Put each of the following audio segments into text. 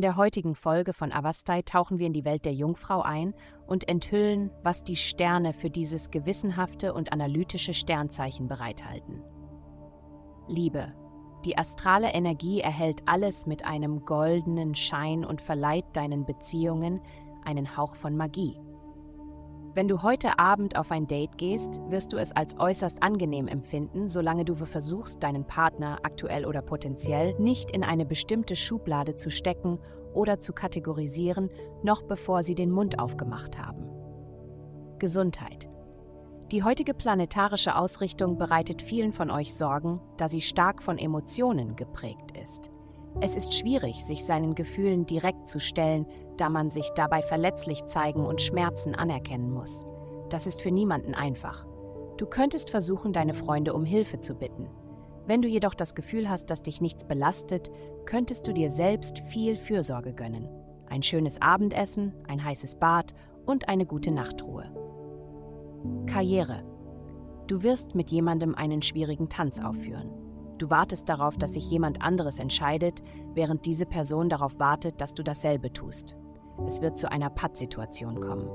der heutigen Folge von Avastai tauchen wir in die Welt der Jungfrau ein und enthüllen, was die Sterne für dieses gewissenhafte und analytische Sternzeichen bereithalten. Liebe. Die astrale Energie erhält alles mit einem goldenen Schein und verleiht deinen Beziehungen einen Hauch von Magie. Wenn du heute Abend auf ein Date gehst, wirst du es als äußerst angenehm empfinden, solange du versuchst, deinen Partner, aktuell oder potenziell, nicht in eine bestimmte Schublade zu stecken oder zu kategorisieren, noch bevor sie den Mund aufgemacht haben. Gesundheit. Die heutige planetarische Ausrichtung bereitet vielen von euch Sorgen, da sie stark von Emotionen geprägt ist. Es ist schwierig, sich seinen Gefühlen direkt zu stellen, da man sich dabei verletzlich zeigen und Schmerzen anerkennen muss. Das ist für niemanden einfach. Du könntest versuchen, deine Freunde um Hilfe zu bitten. Wenn du jedoch das Gefühl hast, dass dich nichts belastet, könntest du dir selbst viel Fürsorge gönnen. Ein schönes Abendessen, ein heißes Bad und eine gute Nachtruhe. Karriere. Du wirst mit jemandem einen schwierigen Tanz aufführen. Du wartest darauf, dass sich jemand anderes entscheidet, während diese Person darauf wartet, dass du dasselbe tust. Es wird zu einer Pattsituation kommen.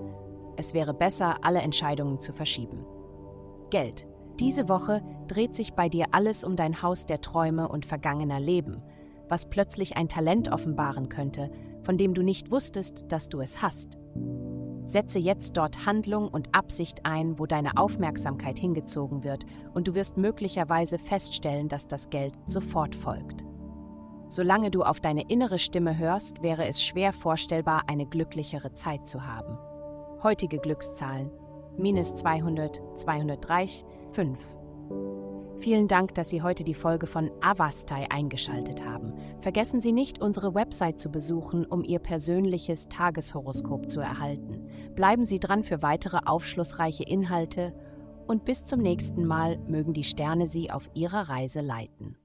Es wäre besser, alle Entscheidungen zu verschieben. Geld. Diese Woche dreht sich bei dir alles um dein Haus der Träume und vergangener Leben, was plötzlich ein Talent offenbaren könnte, von dem du nicht wusstest, dass du es hast. Setze jetzt dort Handlung und Absicht ein, wo deine Aufmerksamkeit hingezogen wird, und du wirst möglicherweise feststellen, dass das Geld sofort folgt. Solange du auf deine innere Stimme hörst, wäre es schwer vorstellbar, eine glücklichere Zeit zu haben. Heutige Glückszahlen: minus 200, 203, 5. Vielen Dank, dass Sie heute die Folge von Avastai eingeschaltet haben. Vergessen Sie nicht, unsere Website zu besuchen, um Ihr persönliches Tageshoroskop zu erhalten. Bleiben Sie dran für weitere aufschlussreiche Inhalte und bis zum nächsten Mal mögen die Sterne Sie auf Ihrer Reise leiten.